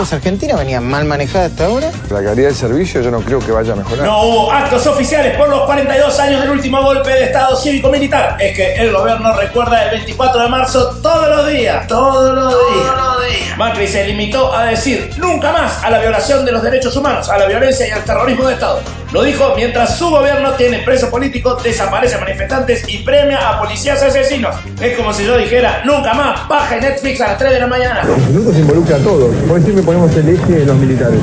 ¿Aguas Argentina venía mal manejada hasta ahora? La calidad del servicio yo no creo que vaya a mejorar. No hubo actos oficiales por los 42 años del último golpe de Estado cívico-militar. Es que el gobierno recuerda el 24 de marzo todos los días. Todos los días. Macri se limitó a decir nunca más a la violación de los derechos humanos, a la violencia y al terrorismo de Estado. Lo dijo mientras su gobierno tiene preso político, desaparece a manifestantes y premia a policías asesinos. Es como si yo dijera nunca más paja en Netflix a las 3 de la mañana. Se involucra a todos. Por decirme ponemos el eje de los militares.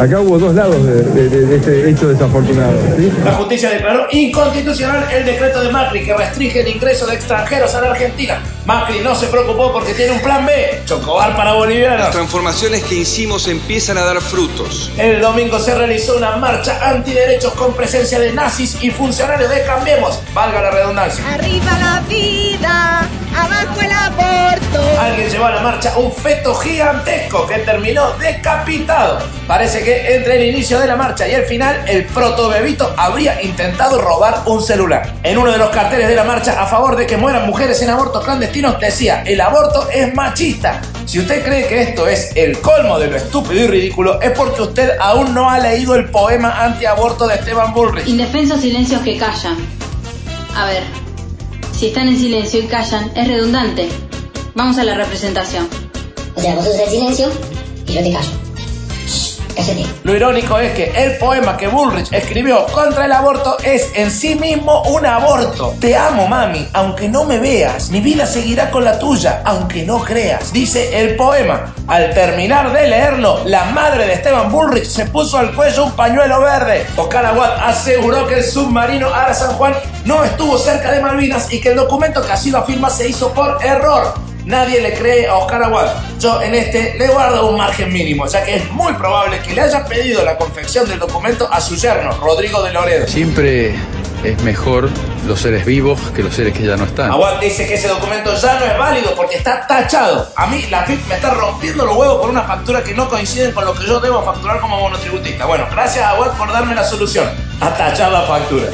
Acá hubo dos lados de, de- de- de este hecho desafortunado. ¿sí? La justicia declaró inconstitucional el decreto de Macri que restringe el ingreso de extranjeros a la Argentina. Macri no se preocupó porque tiene un plan B, chocobar para bolivianos. Las transformaciones que hicimos empiezan a dar frutos. El domingo se realizó una marcha antiderechos con presencia de nazis y funcionarios de Cambiemos, valga la redundancia. Arriba la vida, abajo el aborto. Alguien llevó a la marcha un feto gigantesco que terminó decapitado. Parece que entre el inicio de la marcha y el final, el protobebito habría intentado robar un celular. En uno de los carteles de la marcha a favor de que mueran mujeres en abortos clandestinos decía, el aborto es machista. Si usted cree que esto es el colmo de lo estúpido y ridículo, es porque usted aún no ha leído el poema antiaborto de Esteban Bullrich. Indefensos silencios que callan. A ver, si están en silencio y callan, es redundante. Vamos a la representación. O sea, vos sos el silencio y yo te callo. Lo irónico es que el poema que Bullrich escribió contra el aborto es en sí mismo un aborto. Te amo, mami, aunque no me veas. Mi vida seguirá con la tuya, aunque no creas. Dice el poema. Al terminar de leerlo, la madre de Esteban Bullrich se puso al cuello un pañuelo verde. Oscar Aguad aseguró que el submarino Ara San Juan no estuvo cerca de Malvinas y que el documento que así lo afirma se hizo por error. Nadie le cree a Oscar Aguad. Yo en este le guardo un margen mínimo, ya que es muy probable que le haya pedido la confección del documento a su yerno, Rodrigo de Loredo. Siempre es mejor los seres vivos que los seres que ya no están. Aguad dice que ese documento ya no es válido porque está tachado. A mí la FIP me está rompiendo los huevos por una factura que no coincide con lo que yo debo facturar como monotributista. Bueno, gracias Aguad por darme la solución. A tachar la factura.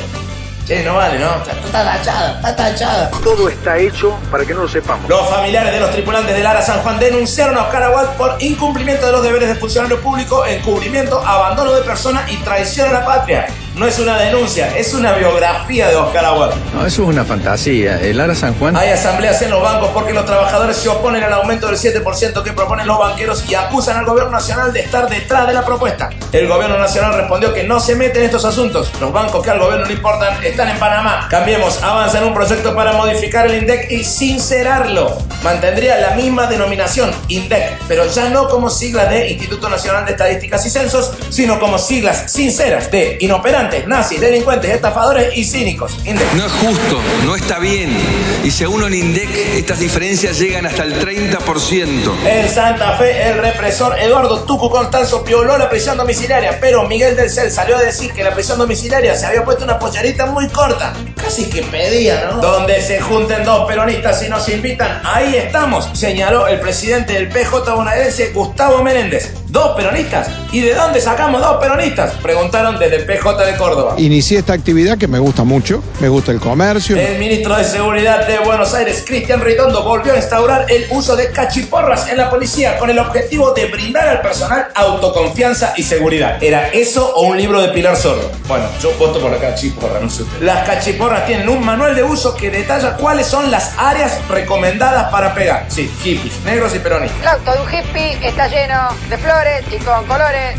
Che, no vale, ¿no? Está, está tachada, está tachada. Todo está hecho para que no lo sepamos. Los familiares de los tripulantes del Ara San Juan denunciaron a Oscar Aguad por incumplimiento de los deberes de funcionario público, encubrimiento, abandono de persona y traición a la patria. No es una denuncia, es una biografía de Oscar Aguad. No, eso es una fantasía. El Ara San Juan. Hay asambleas en los bancos porque los trabajadores se oponen al aumento del 7% que proponen los banqueros y acusan al gobierno nacional de estar detrás de la propuesta. El gobierno nacional respondió que no se mete en estos asuntos. Los bancos que al gobierno le importan están en Panamá. Cambiemos, avanza en un proyecto para modificar el INDEC y sincerarlo. Mantendría la misma denominación, INDEC, pero ya no como siglas de Instituto Nacional de Estadísticas y Censos, sino como siglas sinceras de inoperantes, nazis, delincuentes, estafadores y cínicos. INDEC. No es justo, no está bien. Y según el INDEC, estas diferencias llegan hasta el 30%. En Santa Fe, el represor Eduardo Tucu Constanzo violó la prisión domiciliaria, pero Miguel del Cel salió a decir que la prisión domiciliaria se había puesto una pollerita muy corta. Casi que pedía, ¿no? Donde se junten dos peronistas y nos invitan, ahí estamos, señaló el presidente del PJ bonaerense Gustavo Menéndez. ¿Dos peronistas? ¿Y de dónde sacamos dos peronistas? Preguntaron desde PJ de Córdoba. Inicié esta actividad que me gusta mucho, me gusta el comercio. El ministro de Seguridad de Buenos Aires, Cristian Ritondo, volvió a instaurar el uso de cachiporras en la policía con el objetivo de brindar al personal autoconfianza y seguridad. ¿Era eso o un libro de Pilar Sordo? Bueno, yo voto por la cachiporra, no sé usted. Las cachiporras tienen un manual de uso que detalla cuáles son las áreas recomendadas para pegar. Sí, hippies, negros y peronistas. El auto de un hippie está lleno de flores y con colores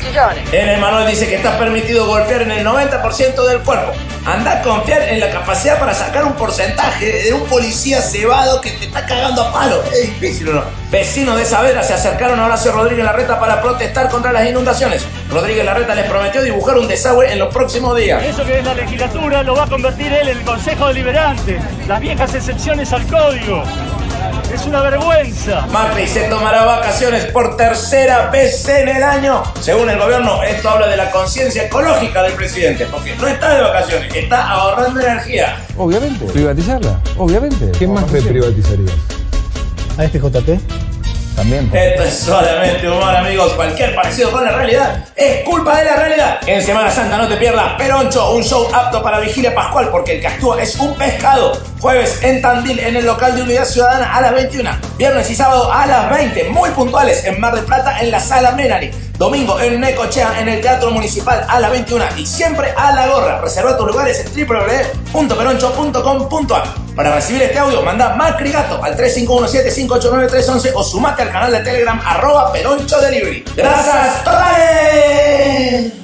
chillones. En el manual dice que está permitido golpear en el 90% del cuerpo. Anda a confiar en la capacidad para sacar un porcentaje de un policía cebado que te está cagando a palo. Es difícil, ¿o no? Vecinos de Saavedra se acercaron a Horacio Rodríguez Larreta para protestar contra las inundaciones. Rodríguez Larreta les prometió dibujar un desagüe en los próximos días. Eso que es la legislatura lo va a convertir él en el Consejo Deliberante. Las viejas excepciones al código. Es una vergüenza. Macri se tomará vacaciones por tercera vez en el año. Según el gobierno, esto habla de la conciencia ecológica del presidente, porque no está de vacaciones, está ahorrando energía. Obviamente. Privatizarla, obviamente. ¿Qué más reprivatizarías? ¿A este JT? También. Esto es solamente humor, amigos. Cualquier parecido con la realidad es culpa de la realidad. En Semana Santa no te pierdas Peroncho, un show apto para vigilia pascual porque el que actúa es un pescado. Jueves en Tandil, en el local de Unidad Ciudadana a las 21. Viernes y sábado a las 20, muy puntuales en Mar del Plata en la Sala Melanie. Domingo en Necochea en el Teatro Municipal a las 21 y siempre a la gorra. Reserva tus lugares en www.peroncho.com.ar. Para recibir este audio, manda Macrigato al 3517-589-311 o sumate al canal de Telegram arroba Peroncho Delivery. ¡Gracias totales!